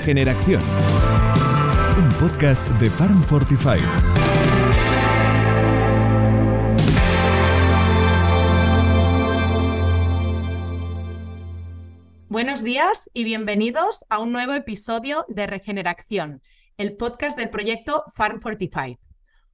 Regeneración. Un podcast de Farm Fortify. Buenos días y bienvenidos a un nuevo episodio de Regeneración, el podcast del proyecto Farm Fortify.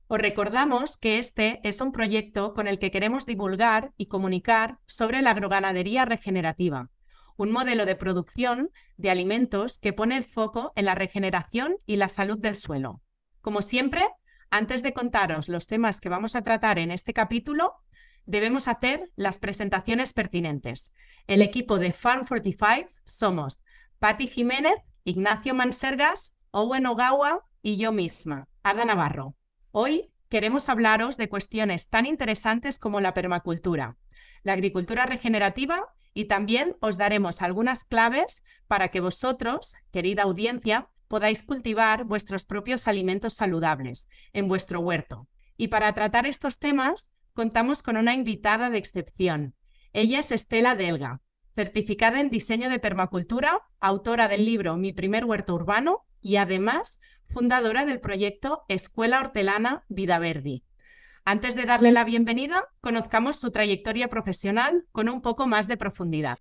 Os recordamos que este es un proyecto con el que queremos divulgar y comunicar sobre la agroganadería regenerativa, un modelo de producción de alimentos que pone el foco en la regeneración y la salud del suelo. Como siempre, antes de contaros los temas que vamos a tratar en este capítulo, debemos hacer las presentaciones pertinentes. El equipo de Farm 45 somos Patti Jiménez, Ignacio Mansergas, Owen Ogawa y yo misma, Ada Navarro. Hoy queremos hablaros de cuestiones tan interesantes como la permacultura, la agricultura regenerativa y también os daremos algunas claves para que vosotros, querida audiencia, podáis cultivar vuestros propios alimentos saludables en vuestro huerto. Y para tratar estos temas, contamos con una invitada de excepción. Ella es Estela Delga, certificada en diseño de permacultura, autora del libro Mi primer huerto urbano y además fundadora del proyecto Escuela Hortelana Vida Verdi. Antes de darle la bienvenida, conozcamos su trayectoria profesional con un poco más de profundidad.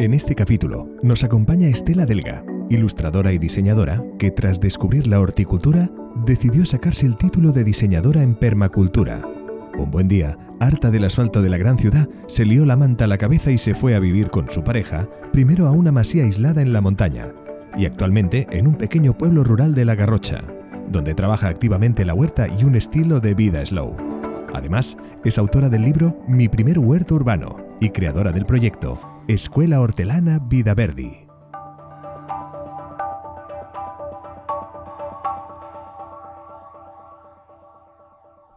En este capítulo nos acompaña Estela Delga, ilustradora y diseñadora que tras descubrir la horticultura decidió sacarse el título de diseñadora en permacultura. Un buen día, harta del asfalto de la gran ciudad, se lió la manta a la cabeza y se fue a vivir con su pareja, primero a una masía aislada en la montaña, y actualmente en un pequeño pueblo rural de La Garrocha, donde trabaja activamente la huerta y un estilo de vida slow. Además, es autora del libro Mi primer huerto urbano y creadora del proyecto Escuela Hortelana Vida Verdi.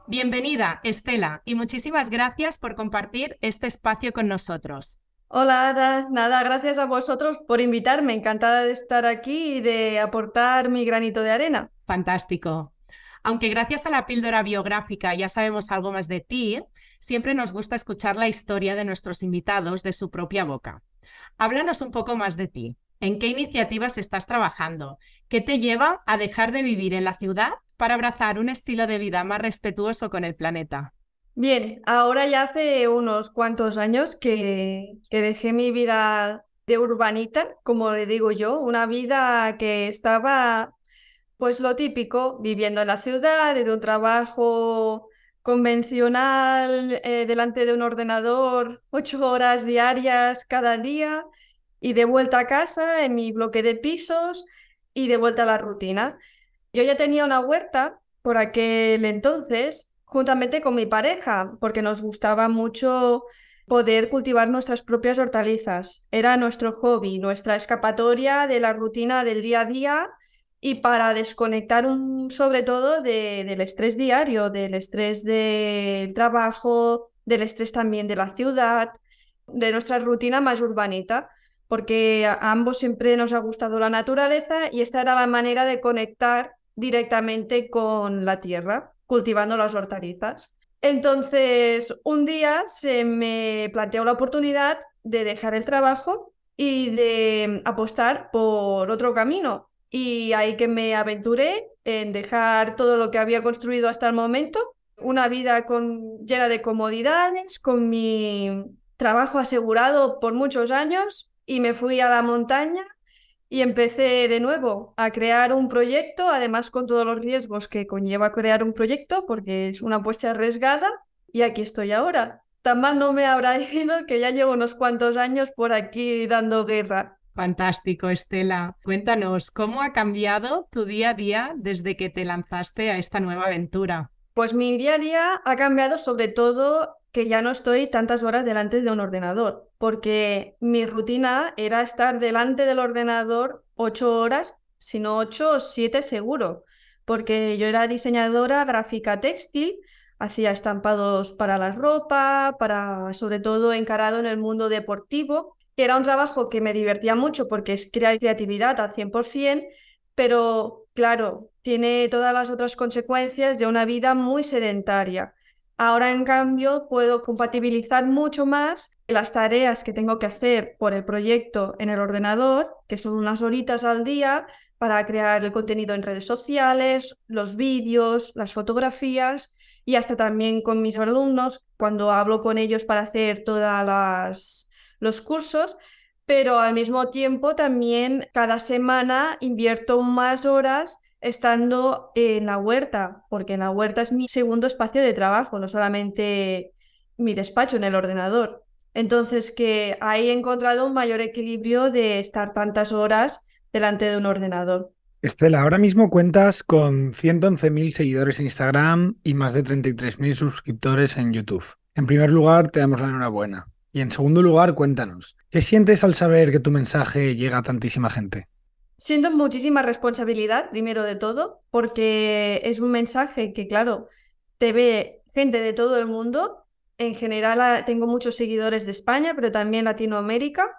Bienvenida, Estela, y muchísimas gracias por compartir este espacio con nosotros. Hola, Ada. Nada, gracias a vosotros por invitarme. Encantada de estar aquí y de aportar mi granito de arena. Fantástico. Aunque gracias a la píldora biográfica ya sabemos algo más de ti, siempre nos gusta escuchar la historia de nuestros invitados de su propia boca. Háblanos un poco más de ti. ¿En qué iniciativas estás trabajando? ¿Qué te lleva a dejar de vivir en la ciudad para abrazar un estilo de vida más respetuoso con el planeta? Bien, ahora ya hace unos cuantos años que, dejé mi vida de urbanita, como le digo yo, una vida que estaba, pues lo típico, viviendo en la ciudad, en un trabajo convencional, eh, delante de un ordenador, ocho horas diarias cada día, y de vuelta a casa en mi bloque de pisos y de vuelta a la rutina. Yo ya tenía una huerta por aquel entonces juntamente con mi pareja, porque nos gustaba mucho poder cultivar nuestras propias hortalizas. Era nuestro hobby, nuestra escapatoria de la rutina del día a día y para desconectar sobre todo del estrés diario, del estrés del trabajo, del estrés también de la ciudad, de nuestra rutina más urbanita, porque a ambos siempre nos ha gustado la naturaleza y esta era la manera de conectar directamente con la tierra cultivando las hortalizas. Entonces, un día se me planteó la oportunidad de dejar el trabajo y de apostar por otro camino. Y ahí que me aventuré en dejar todo lo que había construido hasta el momento, una vida con, llena de comodidades, con mi trabajo asegurado por muchos años y me fui a la montaña y empecé de nuevo a crear un proyecto, además con todos los riesgos que conlleva crear un proyecto, porque es una apuesta arriesgada, y aquí estoy ahora. Tan mal no me habrá ido que ya llevo unos cuantos años por aquí dando guerra. Fantástico, Estela. Cuéntanos, ¿cómo ha cambiado tu día a día desde que te lanzaste a esta nueva aventura? Pues mi día a día ha cambiado sobre todo que ya no estoy tantas horas delante de un ordenador, porque mi rutina era estar delante del ordenador ocho horas, sino ocho o siete seguro, porque yo era diseñadora gráfica textil, hacía estampados para la ropa, para sobre todo encarado en el mundo deportivo, que era un trabajo que me divertía mucho porque es crear creatividad al 100%, pero claro, tiene todas las otras consecuencias de una vida muy sedentaria. Ahora, en cambio, puedo compatibilizar mucho más las tareas que tengo que hacer por el proyecto en el ordenador, que son unas horitas al día, para crear el contenido en redes sociales, los vídeos, las fotografías y hasta también con mis alumnos cuando hablo con ellos para hacer todos los cursos. Pero al mismo tiempo también cada semana invierto más horas estando en la huerta, porque en la huerta es mi segundo espacio de trabajo, no solamente mi despacho en el ordenador. Entonces, que ahí he encontrado un mayor equilibrio de estar tantas horas delante de un ordenador. Estela, ahora mismo cuentas con 111.000 seguidores en Instagram y más de 33.000 suscriptores en YouTube. En primer lugar, te damos la enhorabuena. Y en segundo lugar, cuéntanos, ¿qué sientes al saber que tu mensaje llega a tantísima gente? Siento muchísima responsabilidad, primero de todo, porque es un mensaje que, claro, te ve gente de todo el mundo. En general ah, tengo muchos seguidores de España, pero también Latinoamérica.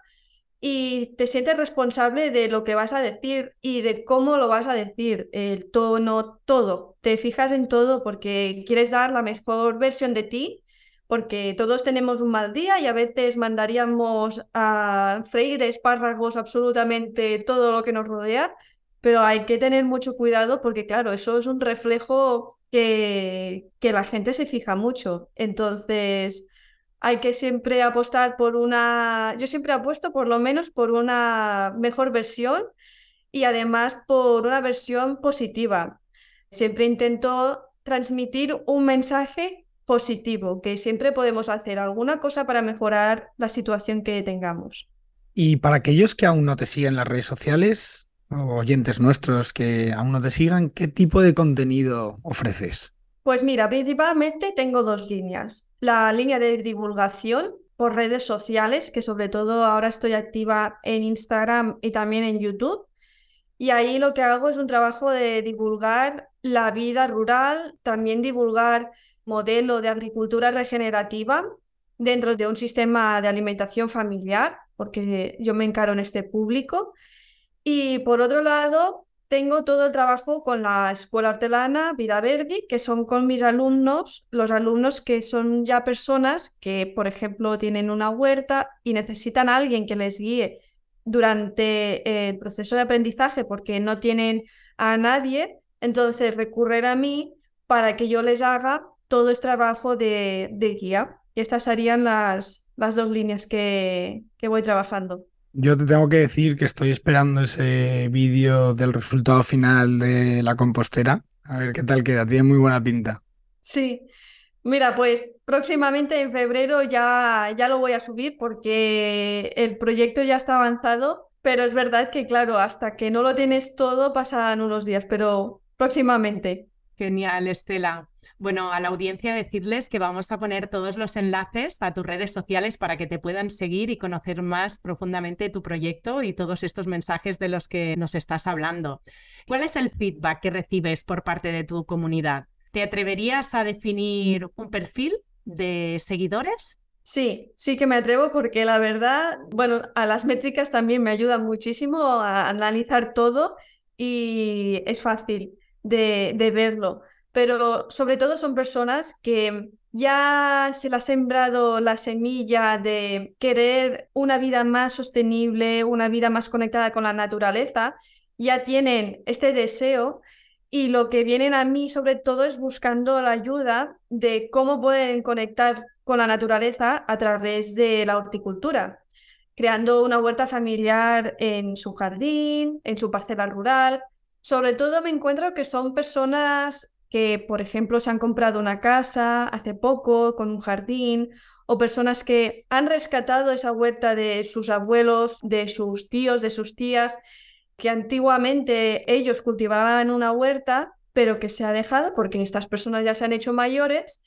Y te sientes responsable de lo que vas a decir y de cómo lo vas a decir, el tono, todo. Te fijas en todo porque quieres dar la mejor versión de ti porque todos tenemos un mal día y a veces mandaríamos a freír espárragos absolutamente todo lo que nos rodea, pero hay que tener mucho cuidado porque, claro, eso es un reflejo que, que la gente se fija mucho. Entonces, hay que siempre apostar por una, yo siempre apuesto por lo menos por una mejor versión y además por una versión positiva. Siempre intento transmitir un mensaje positivo, que siempre podemos hacer alguna cosa para mejorar la situación que tengamos. Y para aquellos que aún no te siguen en las redes sociales, o oyentes nuestros que aún no te sigan, ¿qué tipo de contenido ofreces? Pues mira, principalmente tengo dos líneas. La línea de divulgación por redes sociales, que sobre todo ahora estoy activa en Instagram y también en YouTube. Y ahí lo que hago es un trabajo de divulgar la vida rural, también divulgar modelo de agricultura regenerativa dentro de un sistema de alimentación familiar, porque yo me encaro en este público. Y por otro lado, tengo todo el trabajo con la Escuela Hortelana Vida Verdi, que son con mis alumnos, los alumnos que son ya personas que, por ejemplo, tienen una huerta y necesitan a alguien que les guíe durante el proceso de aprendizaje porque no tienen a nadie, entonces recurren a mí para que yo les haga todo es trabajo de, guía. Y estas serían las, las dos líneas que, que voy trabajando. Yo te tengo que decir que estoy esperando ese vídeo del resultado final de la compostera. A ver qué tal queda. Tiene muy buena pinta. Sí. Mira, pues próximamente en febrero ya, ya lo voy a subir porque el proyecto ya está avanzado, pero es verdad que, claro, hasta que no lo tienes todo pasan unos días, pero próximamente. Genial, Estela. Bueno, a la audiencia decirles que vamos a poner todos los enlaces a tus redes sociales para que te puedan seguir y conocer más profundamente tu proyecto y todos estos mensajes de los que nos estás hablando. ¿Cuál es el feedback que recibes por parte de tu comunidad? ¿Te atreverías a definir un perfil de seguidores? Sí, sí que me atrevo porque la verdad, bueno, a las métricas también me ayudan muchísimo a analizar todo y es fácil de, verlo pero sobre todo son personas que ya se les ha sembrado la semilla de querer una vida más sostenible, una vida más conectada con la naturaleza, ya tienen este deseo y lo que vienen a mí sobre todo es buscando la ayuda de cómo pueden conectar con la naturaleza a través de la horticultura, creando una huerta familiar en su jardín, en su parcela rural. Sobre todo me encuentro que son personas que, por ejemplo, se han comprado una casa hace poco con un jardín, o personas que han rescatado esa huerta de sus abuelos, de sus tíos, de sus tías, que antiguamente ellos cultivaban una huerta, pero que se ha dejado porque estas personas ya se han hecho mayores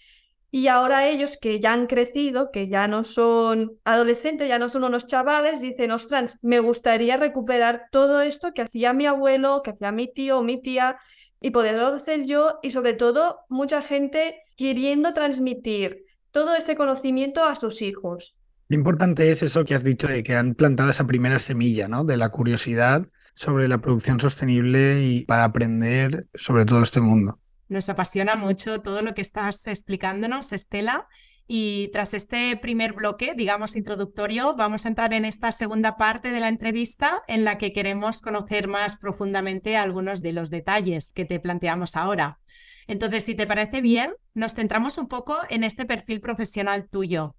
y ahora ellos que ya han crecido, que ya no son adolescentes, ya no son unos chavales, dicen, ostras, me gustaría recuperar todo esto que hacía mi abuelo, que hacía mi tío o mi tía, y poderlo hacer yo y sobre todo mucha gente queriendo transmitir todo este conocimiento a sus hijos. Lo importante es eso que has dicho de que han plantado esa primera semilla, ¿no? De la curiosidad sobre la producción sostenible y para aprender sobre todo este mundo. Nos apasiona mucho todo lo que estás explicándonos, Estela. Y tras este primer bloque, digamos introductorio, vamos a entrar en esta segunda parte de la entrevista en la que queremos conocer más profundamente algunos de los detalles que te planteamos ahora. Entonces, si te parece bien, nos centramos un poco en este perfil profesional tuyo.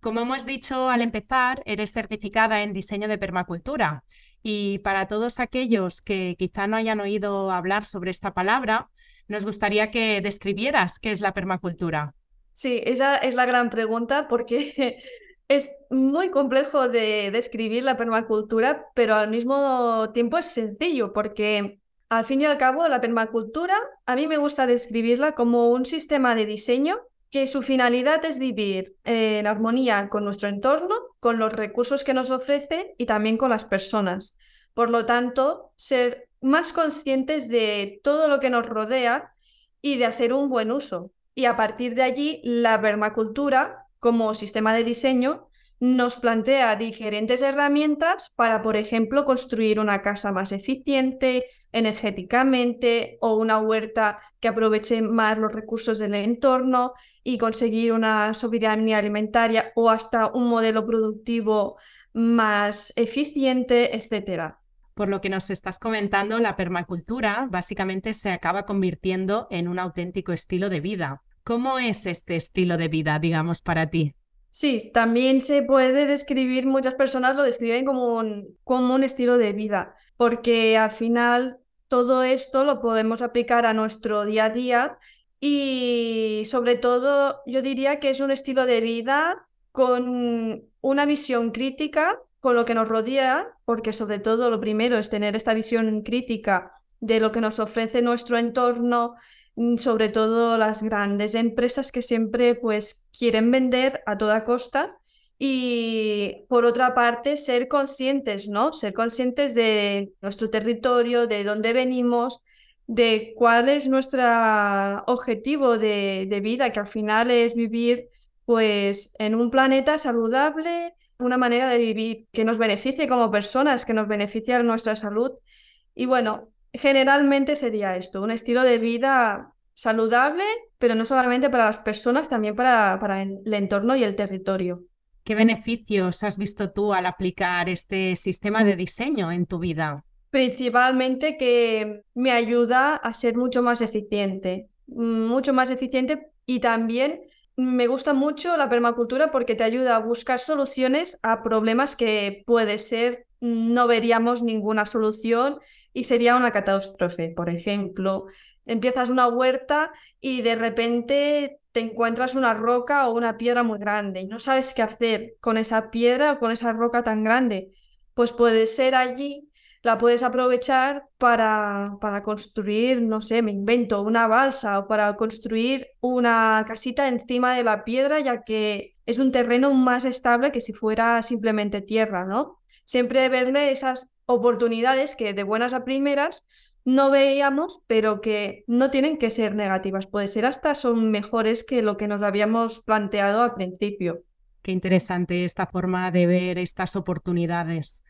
Como hemos dicho al empezar, eres certificada en diseño de permacultura y para todos aquellos que quizá no hayan oído hablar sobre esta palabra, nos gustaría que describieras qué es la permacultura. Sí, esa es la gran pregunta porque es muy complejo de describir la permacultura, pero al mismo tiempo es sencillo porque al fin y al cabo la permacultura a mí me gusta describirla como un sistema de diseño que su finalidad es vivir en armonía con nuestro entorno, con los recursos que nos ofrece y también con las personas. Por lo tanto, ser más conscientes de todo lo que nos rodea y de hacer un buen uso. Y a partir de allí, la permacultura, como sistema de diseño, nos plantea diferentes herramientas para, por ejemplo, construir una casa más eficiente energéticamente o una huerta que aproveche más los recursos del entorno y conseguir una soberanía alimentaria o hasta un modelo productivo más eficiente, etc. Por lo que nos estás comentando, la permacultura básicamente se acaba convirtiendo en un auténtico estilo de vida. ¿Cómo es este estilo de vida, digamos, para ti? Sí, también se puede describir, muchas personas lo describen como un, como un estilo de vida, porque al final todo esto lo podemos aplicar a nuestro día a día y sobre todo yo diría que es un estilo de vida con una visión crítica con lo que nos rodea, porque sobre todo lo primero es tener esta visión crítica de lo que nos ofrece nuestro entorno, Mm, sobre todo las grandes empresas que siempre pues quieren vender a toda costa y por otra parte ser conscientes, ¿no? Ser conscientes de nuestro territorio, de dónde venimos, de cuál es nuestro objetivo de, de vida, que al final es vivir pues en un planeta saludable, una manera de vivir que nos beneficie como personas, que nos beneficie a nuestra salud. Y bueno, Generalmente sería esto, un estilo de vida saludable, pero no solamente para las personas, también para, para el entorno y el territorio. ¿Qué beneficios has visto tú al aplicar este sistema de diseño en tu vida? Principalmente que me ayuda a ser mucho más eficiente, mucho más eficiente y también me gusta mucho la permacultura porque te ayuda a buscar soluciones a problemas que puede ser no veríamos ninguna solución y sería una catástrofe. Por ejemplo, empiezas una huerta y de repente te encuentras una roca o una piedra muy grande y no sabes qué hacer con esa piedra o con esa roca tan grande. Pues puede ser allí, la puedes aprovechar para, para construir, no sé, me invento, una balsa o para construir una casita encima de la piedra, ya que es un terreno más estable que si fuera simplemente tierra, ¿no? Siempre verle esas oportunidades que de buenas a primeras no veíamos, pero que no tienen que ser negativas, puede ser hasta son mejores que lo que nos habíamos planteado al principio. Qué interesante esta forma de ver estas oportunidades.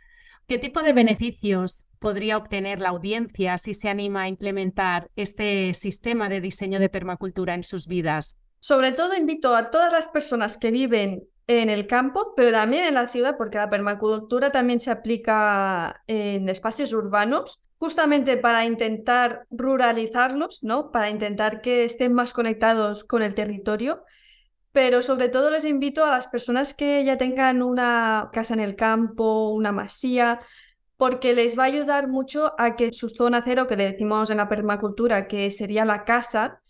¿Qué tipo de beneficios podría obtener la audiencia si se anima a implementar este sistema de diseño de permacultura en sus vidas? Sobre todo invito a todas las personas que viven en el campo, pero también en la ciudad, porque la permacultura también se aplica en espacios urbanos, justamente para intentar ruralizarlos, ¿no? Para intentar que estén más conectados con el territorio. Pero sobre todo les invito a las personas que ya tengan una casa en el campo, una masía, porque les va a ayudar mucho a que su zona cero, que le decimos en la permacultura, que sería la casa,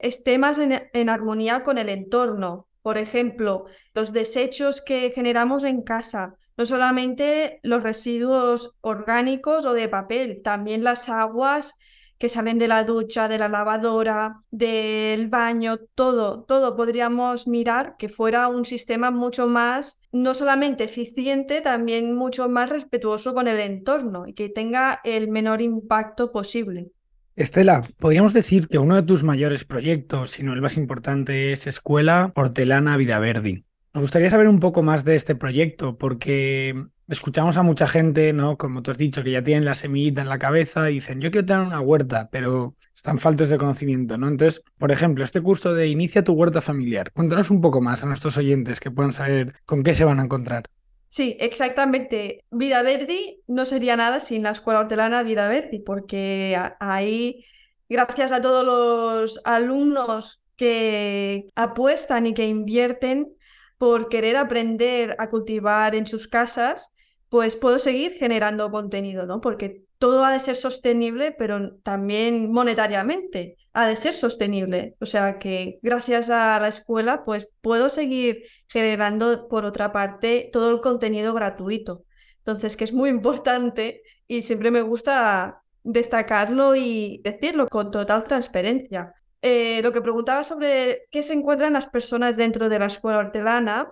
esté más en, en armonía con el entorno, por ejemplo, los desechos que generamos en casa, no solamente los residuos orgánicos o de papel, también las aguas que salen de la ducha, de la lavadora, del baño, todo, todo podríamos mirar que fuera un sistema mucho más, no solamente eficiente, también mucho más respetuoso con el entorno y que tenga el menor impacto posible. Estela, podríamos decir que uno de tus mayores proyectos, si no el más importante, es Escuela Hortelana Vidaverdi. Nos gustaría saber un poco más de este proyecto porque escuchamos a mucha gente, ¿no? Como tú has dicho, que ya tienen la semillita en la cabeza y dicen, yo quiero tener una huerta, pero están faltos de conocimiento, ¿no? Entonces, por ejemplo, este curso de Inicia tu huerta familiar, cuéntanos un poco más a nuestros oyentes que puedan saber con qué se van a encontrar. Sí, exactamente. Vida Verdi no sería nada sin la Escuela Hortelana Vida Verdi, porque ahí, gracias a todos los alumnos que apuestan y que invierten por querer aprender a cultivar en sus casas, pues puedo seguir generando contenido, ¿no? Porque todo ha de ser sostenible, pero también monetariamente ha de ser sostenible. O sea que gracias a la escuela, pues puedo seguir generando, por otra parte, todo el contenido gratuito. Entonces, que es muy importante y siempre me gusta destacarlo y decirlo con total transparencia. Eh, lo que preguntaba sobre qué se encuentran las personas dentro de la escuela hortelana,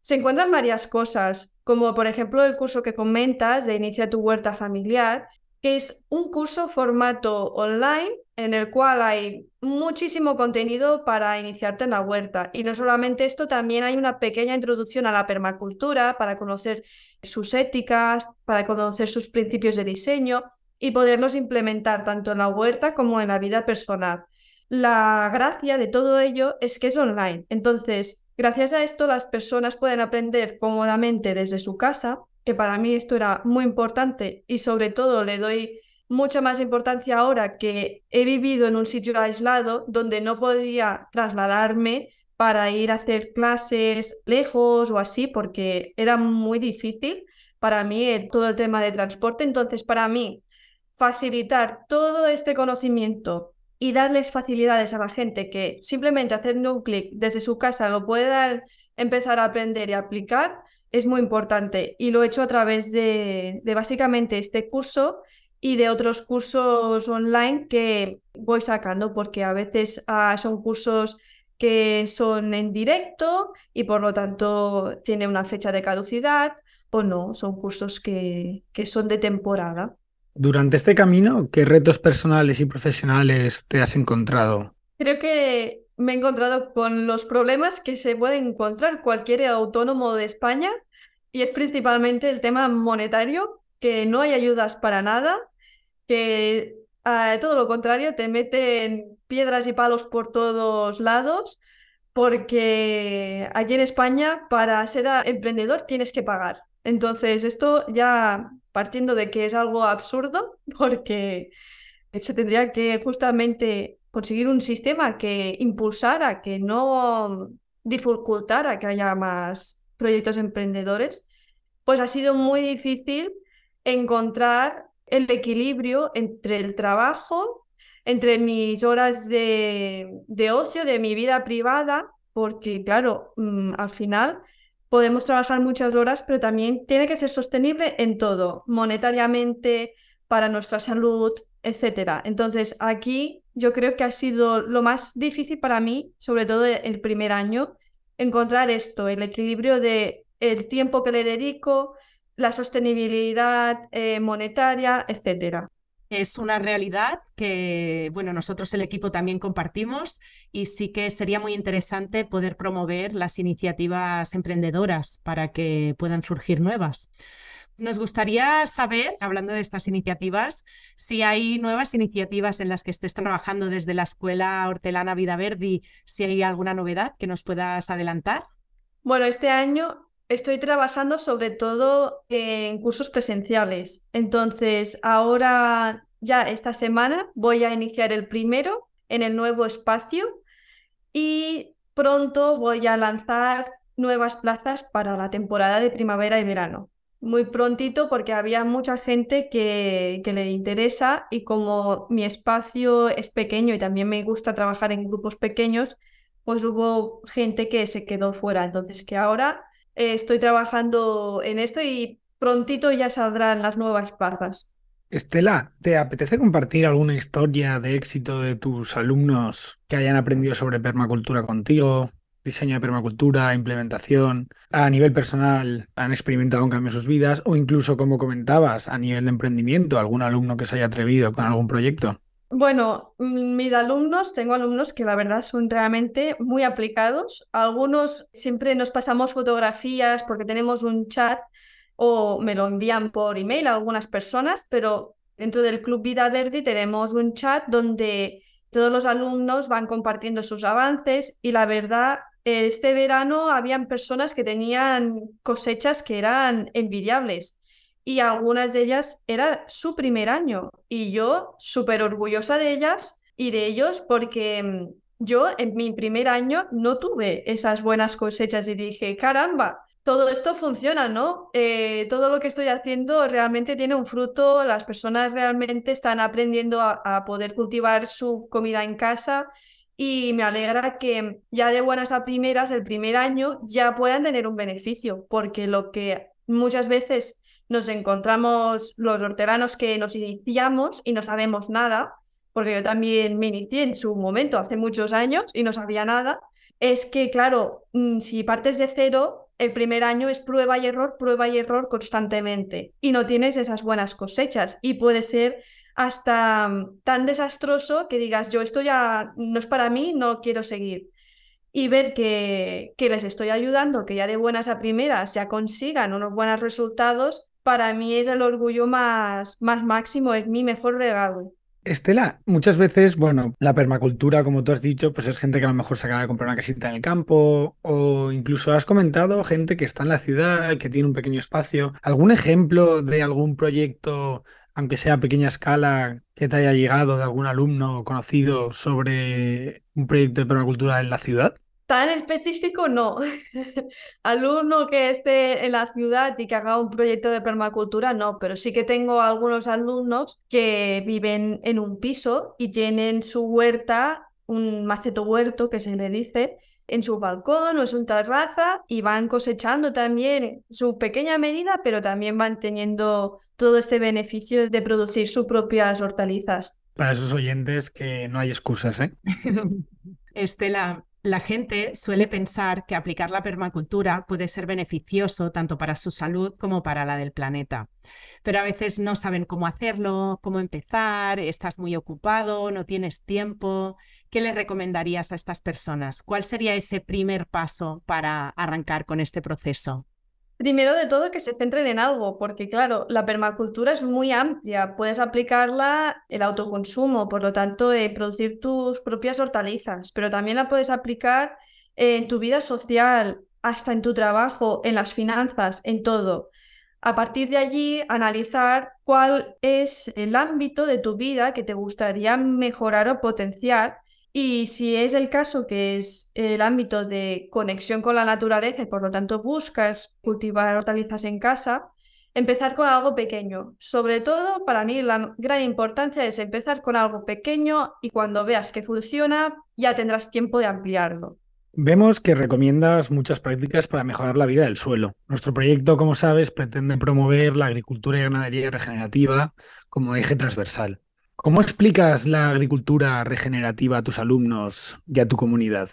se encuentran varias cosas, como por ejemplo el curso que comentas de Inicia tu huerta familiar, que es un curso formato online en el cual hay muchísimo contenido para iniciarte en la huerta. Y no solamente esto, también hay una pequeña introducción a la permacultura para conocer sus éticas, para conocer sus principios de diseño y poderlos implementar tanto en la huerta como en la vida personal. La gracia de todo ello es que es online. Entonces, Gracias a esto las personas pueden aprender cómodamente desde su casa, que para mí esto era muy importante y sobre todo le doy mucha más importancia ahora que he vivido en un sitio aislado donde no podía trasladarme para ir a hacer clases lejos o así, porque era muy difícil para mí todo el tema de transporte. Entonces, para mí, facilitar todo este conocimiento y darles facilidades a la gente que simplemente haciendo un clic desde su casa lo puedan empezar a aprender y aplicar es muy importante. Y lo he hecho a través de, básicamente este curso y de otros cursos online que voy sacando, porque a veces ah, son cursos que son en directo y por lo tanto tiene una fecha de caducidad o no, son cursos que, que son de temporada. Durante este camino, ¿qué retos personales y profesionales te has encontrado? Creo que me he encontrado con los problemas que se puede encontrar cualquier autónomo de España y es principalmente el tema monetario, que no hay ayudas para nada, que todo lo contrario, te meten piedras y palos por todos lados, porque aquí en España para ser emprendedor tienes que pagar. Entonces, esto ya partiendo de que es algo absurdo, porque se tendría que justamente conseguir un sistema que impulsara, que no dificultara que haya más proyectos emprendedores, pues ha sido muy difícil encontrar el equilibrio entre el trabajo, entre mis horas de, de ocio, de mi vida privada, porque claro, mm, al final podemos trabajar muchas horas, pero también tiene que ser sostenible en todo, monetariamente, para nuestra salud, etc. Entonces, aquí yo creo que ha sido lo más difícil para mí, sobre todo el primer año, encontrar esto, el equilibrio de el tiempo que le dedico, la sostenibilidad eh, monetaria, etcétera es una realidad que, bueno, nosotros el equipo también compartimos y sí que sería muy interesante poder promover las iniciativas emprendedoras para que puedan surgir nuevas. Nos gustaría saber, hablando de estas iniciativas, si hay nuevas iniciativas en las que estés trabajando desde la Escuela Hortelana Vida Verdi, si hay alguna novedad que nos puedas adelantar. Bueno, este año estoy trabajando sobre todo en cursos presenciales. Entonces, ahora ya esta semana voy a iniciar el primero en el nuevo espacio y pronto voy a lanzar nuevas plazas para la temporada de primavera y verano. Muy prontito porque había mucha gente que, le interesa y como mi espacio es pequeño y también me gusta trabajar en grupos pequeños, pues hubo gente que se quedó fuera. Entonces que ahora eh, estoy trabajando en esto y prontito ya saldrán las nuevas plazas. Estela, ¿te apetece compartir alguna historia de éxito de tus alumnos que hayan aprendido sobre permacultura contigo? Diseño de permacultura, implementación, a nivel personal han experimentado un cambio en sus vidas o incluso, como comentabas, a nivel de emprendimiento, algún alumno que se haya atrevido con algún proyecto. Bueno, mm, mis alumnos, tengo alumnos que la verdad son realmente muy aplicados. Algunos siempre nos pasamos fotografías porque tenemos un chat o me lo envían por email a algunas personas, pero dentro del Club Vida Verde tenemos un chat donde todos los alumnos van compartiendo sus avances y la verdad, este verano habían personas que tenían cosechas que eran envidiables y algunas de ellas era su primer año y yo súper orgullosa de ellas y de ellos porque mm, yo en mi primer año no tuve esas buenas cosechas y dije, caramba, todo esto funciona, ¿no? Eh, todo lo que estoy haciendo realmente tiene un fruto, las personas realmente están aprendiendo a, poder cultivar su comida en casa y me alegra que ya de buenas a primeras, el primer año, ya puedan tener un beneficio, porque lo que muchas veces nos encontramos los hortelanos que nos iniciamos y no sabemos nada, porque yo también me inicié en su momento hace muchos años y no sabía nada, es que, claro, mm, si partes de cero, el primer año es prueba y error, prueba y error constantemente y no tienes esas buenas cosechas y puede ser hasta mm, tan desastroso que digas, yo esto ya no es para mí, no quiero seguir. Y ver que, que les estoy ayudando, que ya de buenas a primeras ya consigan unos buenos resultados, para mí es el orgullo más, más máximo, es mi mejor regalo. Estela, muchas veces, bueno, la permacultura, como tú has dicho, pues es gente que a lo mejor se acaba de comprar una casita en el campo o incluso has comentado gente que está en la ciudad, que tiene un pequeño espacio. ¿Algún ejemplo de algún proyecto, aunque sea a pequeña escala, que te haya llegado de algún alumno conocido sobre un proyecto de permacultura en la ciudad? Tan específico no. Alumno que esté en la ciudad y que haga un proyecto de permacultura, no, pero sí que tengo algunos alumnos que viven en un piso y tienen su huerta, un maceto huerto que se le dice, en su balcón o en su terraza y van cosechando también su pequeña medida, pero también van teniendo todo este beneficio de producir sus propias hortalizas. Para esos oyentes que no hay excusas, ¿eh? Estela, la gente suele pensar que aplicar la permacultura puede ser beneficioso tanto para su salud como para la del planeta, pero a veces no saben cómo hacerlo, cómo empezar, estás muy ocupado, no tienes tiempo. ¿Qué le recomendarías a estas personas? ¿Cuál sería ese primer paso para arrancar con este proceso? Primero de todo, que se centren en algo, porque claro, la permacultura es muy amplia. Puedes aplicarla el autoconsumo, por lo tanto, eh, producir tus propias hortalizas, pero también la puedes aplicar en tu vida social, hasta en tu trabajo, en las finanzas, en todo. A partir de allí, analizar cuál es el ámbito de tu vida que te gustaría mejorar o potenciar y si es el caso que es el ámbito de conexión con la naturaleza y por lo tanto buscas cultivar hortalizas en casa, empezar con algo pequeño. Sobre todo, para mí la gran importancia es empezar con algo pequeño y cuando veas que funciona, ya tendrás tiempo de ampliarlo. Vemos que recomiendas muchas prácticas para mejorar la vida del suelo. Nuestro proyecto, como sabes, pretende promover la agricultura y ganadería regenerativa como eje transversal. ¿Cómo explicas la agricultura regenerativa a tus alumnos y a tu comunidad?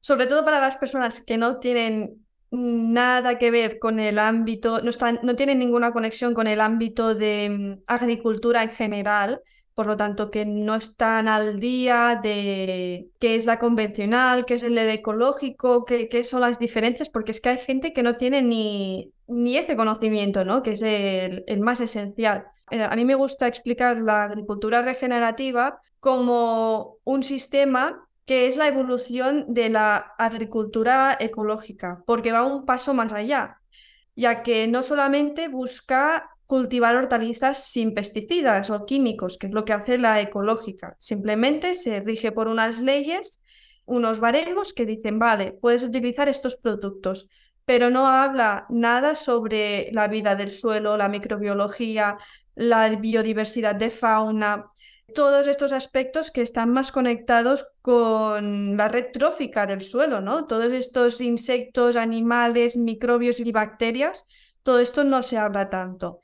Sobre todo para las personas que no tienen nada que ver con el ámbito, no, están, no tienen ninguna conexión con el ámbito de mm, agricultura en general, por lo tanto que no están al día de qué es la convencional, qué es el ecológico, qué, qué son las diferencias, porque es que hay gente que no tiene ni, ni este conocimiento, ¿no? que es el, el más esencial. Eh, a mí me gusta explicar la agricultura regenerativa como un sistema que es la evolución de la agricultura ecológica, porque va un paso más allá, ya que no solamente busca cultivar hortalizas sin pesticidas o químicos, que es lo que hace la ecológica, simplemente se rige por unas leyes, unos baremos que dicen, vale, puedes utilizar estos productos, pero no habla nada sobre la vida del suelo, la microbiología, la biodiversidad de fauna, todos estos aspectos que están más conectados con la red trófica del suelo, ¿no? Todos estos insectos, animales, microbios y bacterias, todo esto no se habla tanto.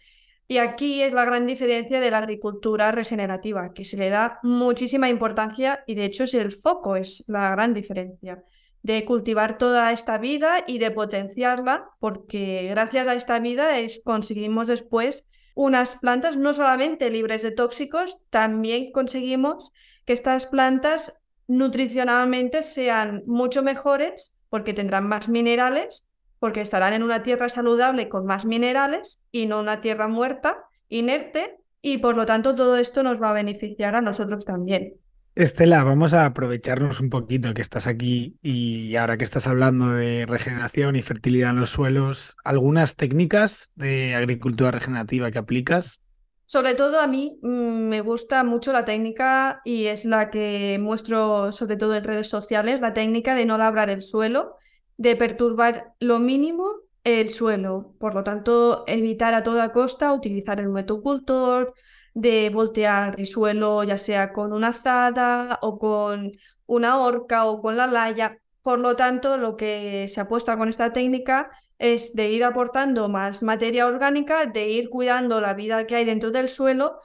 Y aquí es la gran diferencia de la agricultura regenerativa, que se le da muchísima importancia y de hecho es el foco, es la gran diferencia de cultivar toda esta vida y de potenciarla, porque gracias a esta vida es, conseguimos después unas plantas no solamente libres de tóxicos, también conseguimos que estas plantas nutricionalmente sean mucho mejores porque tendrán más minerales porque estarán en una tierra saludable con más minerales y no una tierra muerta, inerte, y por lo tanto todo esto nos va a beneficiar a nosotros también. Estela, vamos a aprovecharnos un poquito que estás aquí y ahora que estás hablando de regeneración y fertilidad en los suelos, ¿algunas técnicas de agricultura regenerativa que aplicas? Sobre todo a mí mm, me gusta mucho la técnica y es la que muestro sobre todo en redes sociales, la técnica de no labrar el suelo, de perturbar lo mínimo el suelo. Por lo tanto, evitar a toda costa utilizar el metocultor, de voltear el suelo ya sea con una azada o con una horca o con la laya. Por lo tanto, lo que se apuesta con esta técnica es de ir aportando más materia orgánica, de ir cuidando la vida que hay dentro del suelo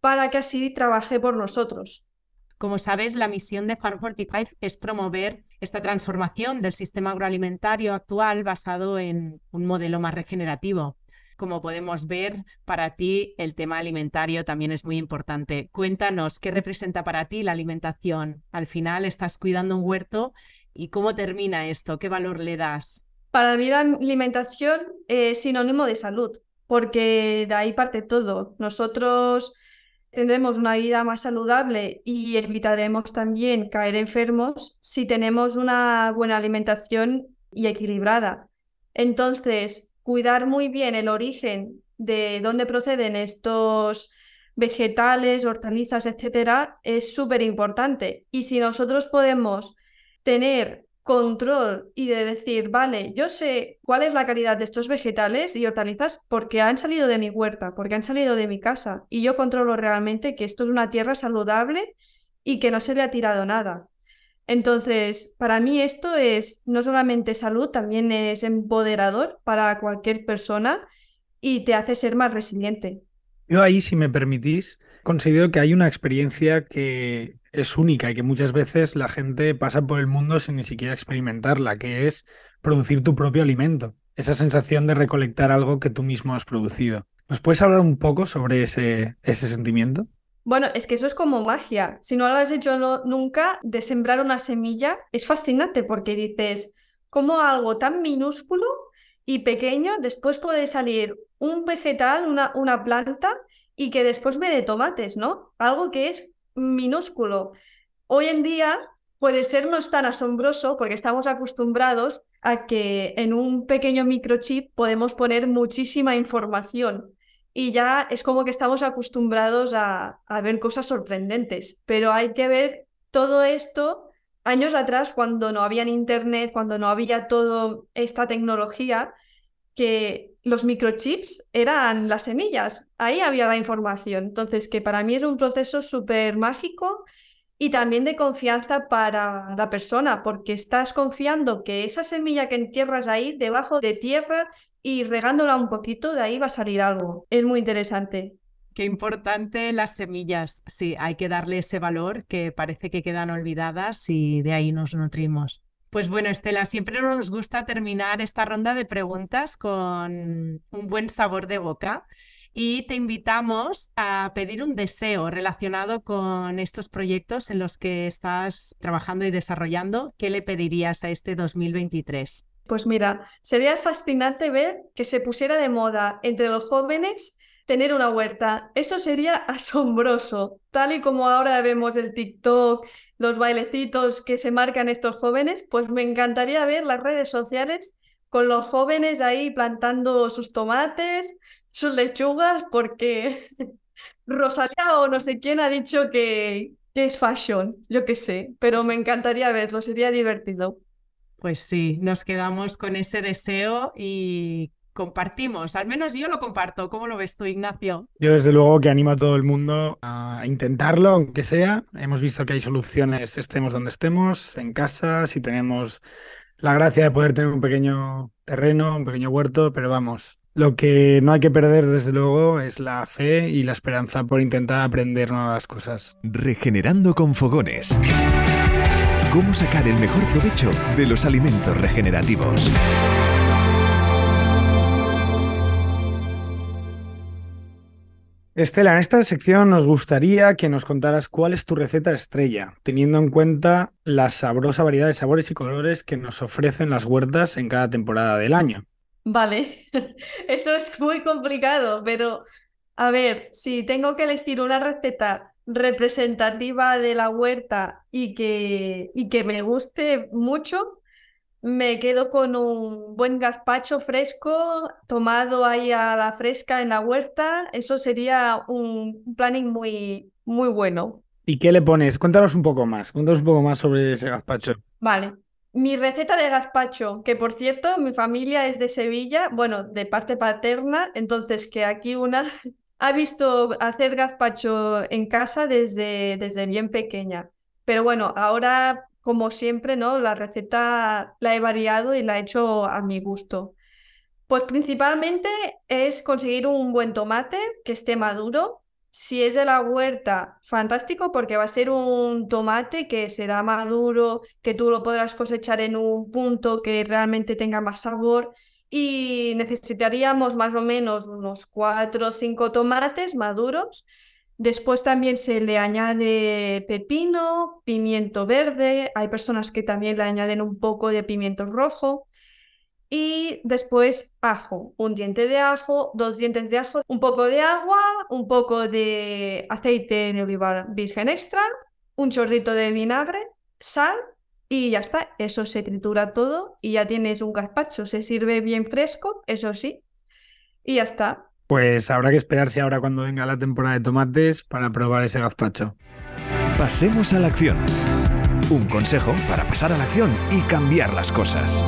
para que así trabaje por nosotros. Como sabes, la misión de Farm 45 es promover esta transformación del sistema agroalimentario actual basado en un modelo más regenerativo. Como podemos ver, para ti el tema alimentario también es muy importante. Cuéntanos qué representa para ti la alimentación. Al final estás cuidando un huerto y cómo termina esto, qué valor le das. Para mí la alimentación es sinónimo de salud, porque de ahí parte todo. Nosotros tendremos una vida más saludable y evitaremos también caer enfermos si tenemos una buena alimentación y equilibrada. Entonces, cuidar muy bien el origen de dónde proceden estos vegetales, hortalizas, etcétera, es súper importante. Y si nosotros podemos tener control y de decir, vale, yo sé cuál es la calidad de estos vegetales y hortalizas porque han salido de mi huerta, porque han salido de mi casa y yo controlo realmente que esto es una tierra saludable y que no se le ha tirado nada. Entonces, para mí esto es no solamente salud, también es empoderador para cualquier persona y te hace ser más resiliente. Yo ahí, si me permitís, considero que hay una experiencia que es única y que muchas veces la gente pasa por el mundo sin ni siquiera experimentarla, que es producir tu propio alimento. Esa sensación de recolectar algo que tú mismo has producido. ¿Nos puedes hablar un poco sobre ese, ese sentimiento? Bueno, es que eso es como magia. Si no lo has hecho nunca, de sembrar una semilla es fascinante porque dices, como algo tan minúsculo y pequeño después puede salir un vegetal, una, una planta y que después me dé tomates, ¿no? Algo que es minúsculo. Hoy en día puede sernos tan asombroso porque estamos acostumbrados a que en un pequeño microchip podemos poner muchísima información y ya es como que estamos acostumbrados a, ver cosas sorprendentes, pero hay que ver todo esto años atrás cuando no había internet, cuando no había toda esta tecnología, que los microchips eran las semillas, ahí había la información. Entonces, que para mí es un proceso súper mágico y también de confianza para la persona, porque estás confiando que esa semilla que entierras ahí, debajo de tierra y regándola un poquito, de ahí va a salir algo. Es muy interesante. Qué importante las semillas. Sí, hay que darle ese valor que parece que quedan olvidadas y de ahí nos nutrimos. Pues bueno, Estela, siempre nos gusta terminar esta ronda de preguntas con un buen sabor de boca y te invitamos a pedir un deseo relacionado con estos proyectos en los que estás trabajando y desarrollando. ¿Qué le pedirías a este 2023? Pues mira, sería fascinante ver que se pusiera de moda entre los jóvenes tener una huerta. Eso sería asombroso. Tal y como ahora vemos el TikTok, los bailecitos que se marcan estos jóvenes, pues me encantaría ver las redes sociales con los jóvenes ahí plantando sus tomates, sus lechugas, porque Rosalía o no sé quién ha dicho que, es fashion, yo qué sé, pero me encantaría verlo, sería divertido. Pues sí, nos quedamos con ese deseo y compartimos, al menos yo lo comparto. ¿Cómo lo ves tú, Ignacio? Yo desde luego que animo a todo el mundo a intentarlo, aunque sea. Hemos visto que hay soluciones, estemos donde estemos, en casa, si tenemos la gracia de poder tener un pequeño terreno, un pequeño huerto, pero vamos, lo que no hay que perder desde luego es la fe y la esperanza por intentar aprender nuevas cosas. Regenerando con fogones. ¿Cómo sacar el mejor provecho de los alimentos regenerativos? Estela, en esta sección nos gustaría que nos contaras cuál es tu receta estrella, teniendo en cuenta la sabrosa variedad de sabores y colores que nos ofrecen las huertas en cada temporada del año. Vale, eso es muy complicado, pero a ver, si tengo que elegir una receta representativa de la huerta y que, y que me guste mucho, me quedo con un buen gazpacho fresco, tomado ahí a la fresca en la huerta. Eso sería un planning muy, muy bueno. ¿Y qué le pones? Cuéntanos un poco más. Cuéntanos un poco más sobre ese gazpacho. Vale. Mi receta de gazpacho, que por cierto, mi familia es de Sevilla, bueno, de parte paterna, entonces que aquí una ha visto hacer gazpacho en casa desde, desde bien pequeña. Pero bueno, ahora, como siempre, ¿no? La receta la he variado y la he hecho a mi gusto. Pues principalmente es conseguir un buen tomate que esté maduro. Si es de la huerta, fantástico, porque va a ser un tomate que será maduro, que tú lo podrás cosechar en un punto que realmente tenga más sabor y necesitaríamos más o menos unos 4 o 5 tomates maduros. Después también se le añade pepino, pimiento verde, hay personas que también le añaden un poco de pimiento rojo. Y después ajo, un diente de ajo, dos dientes de ajo, un poco de agua, un poco de aceite de oliva virgen extra, un chorrito de vinagre, sal y ya está, eso se tritura todo y ya tienes un gazpacho. Se sirve bien fresco, eso sí, y ya está. Pues habrá que esperarse ahora cuando venga la temporada de tomates para probar ese gazpacho. Pasemos a la acción. Un consejo para pasar a la acción y cambiar las cosas.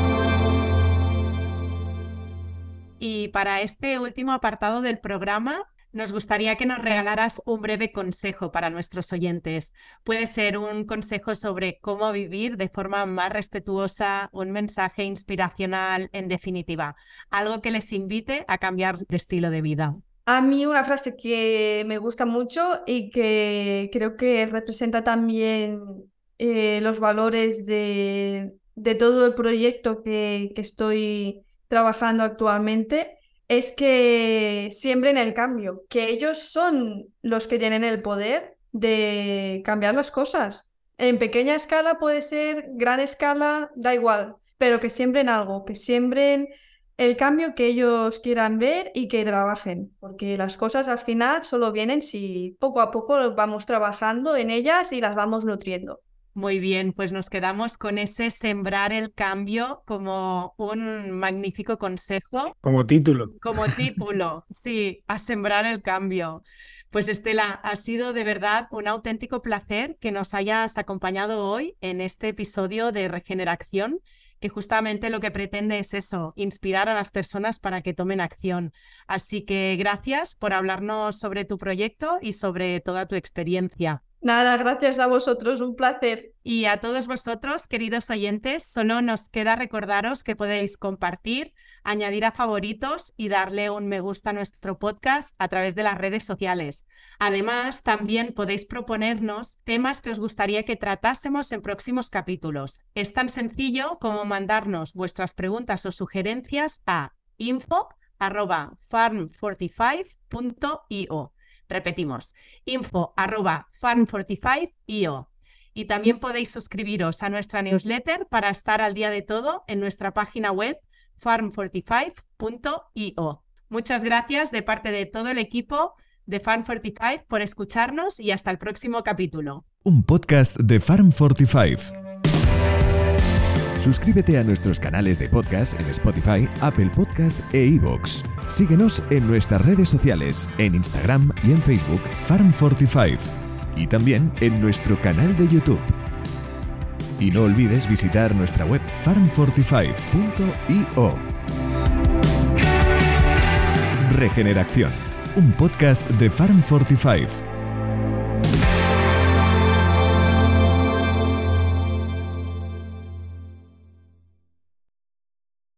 Y para este último apartado del programa, nos gustaría que nos regalaras un breve consejo para nuestros oyentes. Puede ser un consejo sobre cómo vivir de forma más respetuosa, un mensaje inspiracional, en definitiva, algo que les invite a cambiar de estilo de vida. A mí una frase que me gusta mucho y que creo que representa también eh, los valores de, todo el proyecto que, que estoy trabajando actualmente es que siembren el cambio, que ellos son los que tienen el poder de cambiar las cosas. En pequeña escala puede ser, gran escala, da igual, pero que siembren algo, que siembren el cambio que ellos quieran ver y que trabajen, porque las cosas al final solo vienen si poco a poco vamos trabajando en ellas y las vamos nutriendo. Muy bien, pues nos quedamos con ese sembrar el cambio como un magnífico consejo. Como título. Como título, sí, a sembrar el cambio. Pues Estela, ha sido de verdad un auténtico placer que nos hayas acompañado hoy en este episodio de Regeneración, que justamente lo que pretende es eso, inspirar a las personas para que tomen acción. Así que gracias por hablarnos sobre tu proyecto y sobre toda tu experiencia. Nada, gracias a vosotros, un placer. Y a todos vosotros, queridos oyentes, solo nos queda recordaros que podéis compartir, añadir a favoritos y darle un me gusta a nuestro podcast a través de las redes sociales. Además, también podéis proponernos temas que os gustaría que tratásemos en próximos capítulos. Es tan sencillo como mandarnos vuestras preguntas o sugerencias a info.farm45.io. Repetimos, info arroba farm45io. Y también podéis suscribiros a nuestra newsletter para estar al día de todo en nuestra página web farm45.io. Muchas gracias de parte de todo el equipo de Farm45 por escucharnos y hasta el próximo capítulo. Un podcast de Farm45. Suscríbete a nuestros canales de podcast en Spotify, Apple Podcast e iVoox. Síguenos en nuestras redes sociales, en Instagram y en Facebook, Farm45. Y también en nuestro canal de YouTube. Y no olvides visitar nuestra web farm45.io. Regeneración, un podcast de Farm45